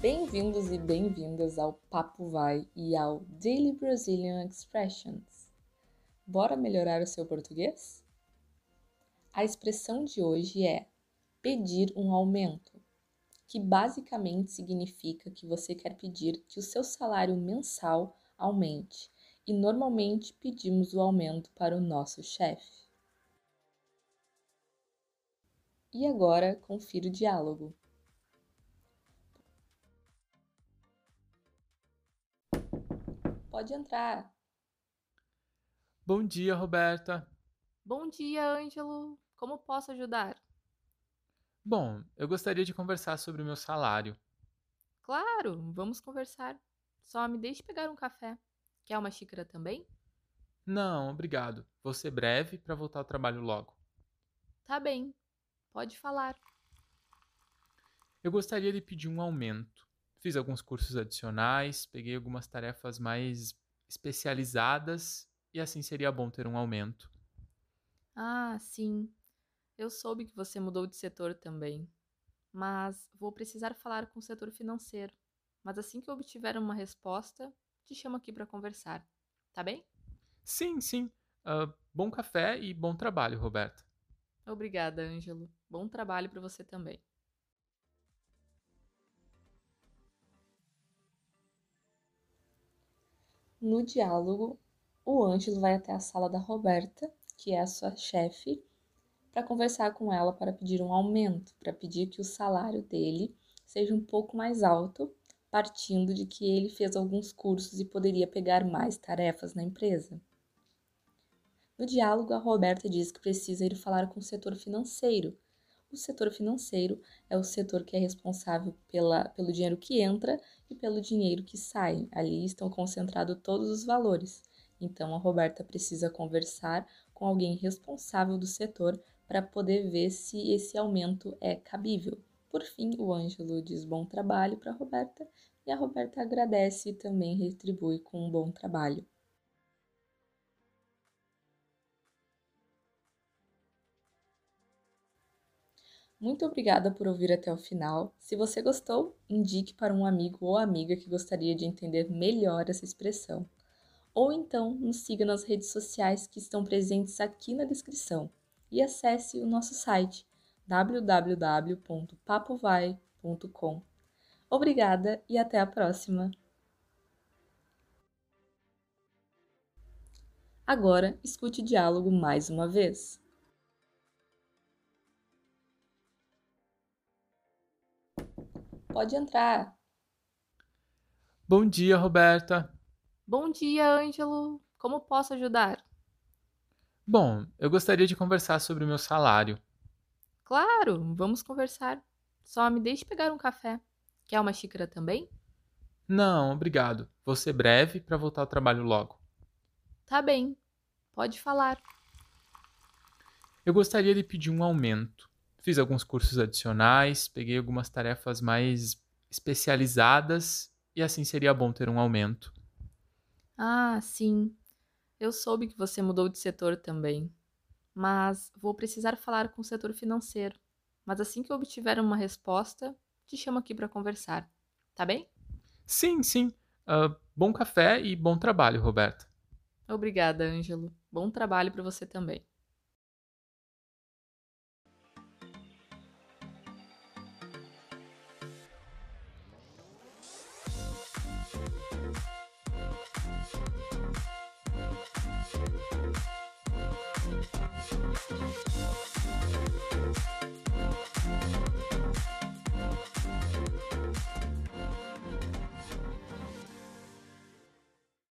Bem-vindos e bem-vindas ao Papo Vai e ao Daily Brazilian Expressions. Bora melhorar o seu português? A expressão de hoje é pedir um aumento, que basicamente significa que você quer pedir que o seu salário mensal aumente, e normalmente pedimos o aumento para o nosso chefe. E agora, confira o diálogo. Pode entrar. Bom dia, Roberta. Bom dia, Ângelo. Como posso ajudar? Bom, eu gostaria de conversar sobre o meu salário. Claro, vamos conversar. Só me deixe pegar um café. Quer uma xícara também? Não, obrigado. Vou ser breve para voltar ao trabalho logo. Tá bem. Pode falar. Eu gostaria de pedir um aumento. Fiz alguns cursos adicionais, peguei algumas tarefas mais especializadas e assim seria bom ter um aumento. Ah, sim. Eu soube que você mudou de setor também. Mas vou precisar falar com o setor financeiro. Mas assim que eu obtiver uma resposta, te chamo aqui para conversar. Tá bem? Sim, sim. Uh, bom café e bom trabalho, Roberta. Obrigada, Ângelo. Bom trabalho para você também. No diálogo, o Ângelo vai até a sala da Roberta, que é a sua chefe, para conversar com ela para pedir um aumento, para pedir que o salário dele seja um pouco mais alto, partindo de que ele fez alguns cursos e poderia pegar mais tarefas na empresa. No diálogo, a Roberta diz que precisa ir falar com o setor financeiro. O setor financeiro é o setor que é responsável pela, pelo dinheiro que entra e pelo dinheiro que sai. Ali estão concentrados todos os valores. Então, a Roberta precisa conversar com alguém responsável do setor para poder ver se esse aumento é cabível. Por fim, o Ângelo diz bom trabalho para a Roberta e a Roberta agradece e também retribui com um bom trabalho. Muito obrigada por ouvir até o final. Se você gostou, indique para um amigo ou amiga que gostaria de entender melhor essa expressão. Ou então nos siga nas redes sociais que estão presentes aqui na descrição e acesse o nosso site www.papovai.com. Obrigada e até a próxima! Agora escute o diálogo mais uma vez. Pode entrar. Bom dia, Roberta. Bom dia, Ângelo. Como posso ajudar? Bom, eu gostaria de conversar sobre o meu salário. Claro, vamos conversar. Só me deixe pegar um café. Quer uma xícara também? Não, obrigado. Vou ser breve para voltar ao trabalho logo. Tá bem. Pode falar. Eu gostaria de pedir um aumento. Fiz alguns cursos adicionais, peguei algumas tarefas mais especializadas e assim seria bom ter um aumento. Ah, sim. Eu soube que você mudou de setor também. Mas vou precisar falar com o setor financeiro. Mas assim que eu obtiver uma resposta, te chamo aqui para conversar. Tá bem? Sim, sim. Uh, bom café e bom trabalho, Roberta. Obrigada, Ângelo. Bom trabalho para você também.